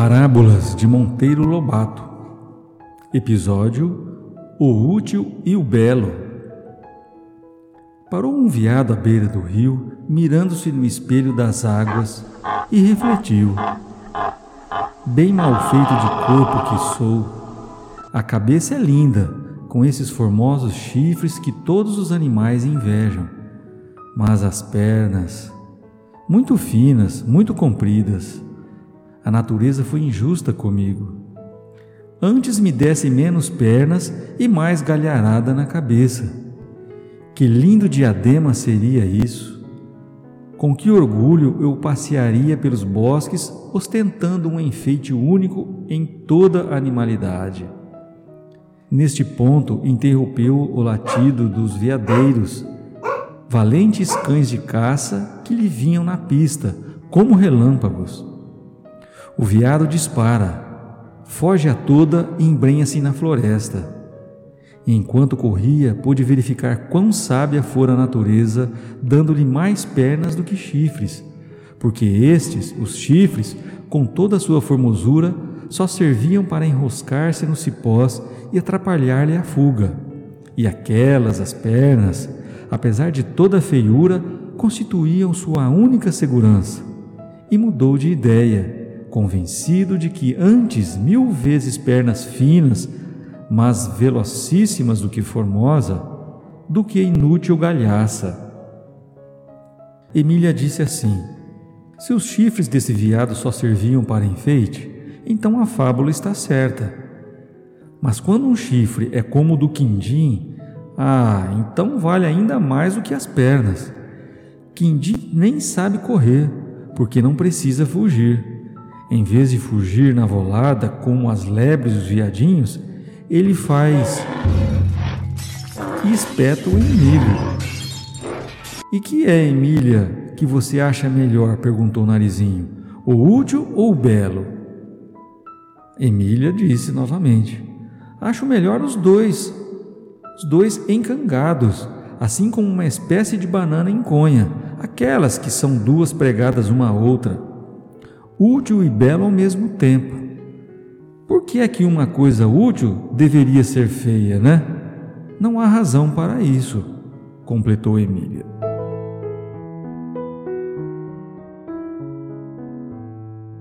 Parábolas de Monteiro Lobato Episódio O Útil e o Belo Parou um veado à beira do rio, mirando-se no espelho das águas, e refletiu. Bem mal feito de corpo que sou. A cabeça é linda, com esses formosos chifres que todos os animais invejam. Mas as pernas, muito finas, muito compridas, a natureza foi injusta comigo. Antes me desse menos pernas e mais galharada na cabeça. Que lindo diadema seria isso! Com que orgulho eu passearia pelos bosques ostentando um enfeite único em toda a animalidade. Neste ponto interrompeu o latido dos veadeiros, valentes cães de caça que lhe vinham na pista, como relâmpagos. O veado dispara, foge a toda e embrenha-se na floresta. Enquanto corria, pôde verificar quão sábia fora a natureza, dando-lhe mais pernas do que chifres, porque estes, os chifres, com toda a sua formosura, só serviam para enroscar-se nos cipós e atrapalhar-lhe a fuga. E aquelas, as pernas, apesar de toda a feiura, constituíam sua única segurança. E mudou de ideia convencido de que antes mil vezes pernas finas, mas velocíssimas do que formosa, do que inútil galhaça. Emília disse assim: Se os chifres desse viado só serviam para enfeite, então a fábula está certa. Mas quando um chifre é como o do quindim, ah, então vale ainda mais do que as pernas. Quindim nem sabe correr, porque não precisa fugir. Em vez de fugir na volada como as lebres e os viadinhos, ele faz e espeta o inimigo. E que é, Emília, que você acha melhor? perguntou o Narizinho. O útil ou o belo? Emília disse novamente: Acho melhor os dois, os dois encangados, assim como uma espécie de banana em conha, aquelas que são duas pregadas uma à outra útil e belo ao mesmo tempo. Por que é que uma coisa útil deveria ser feia, né? Não há razão para isso, completou Emília.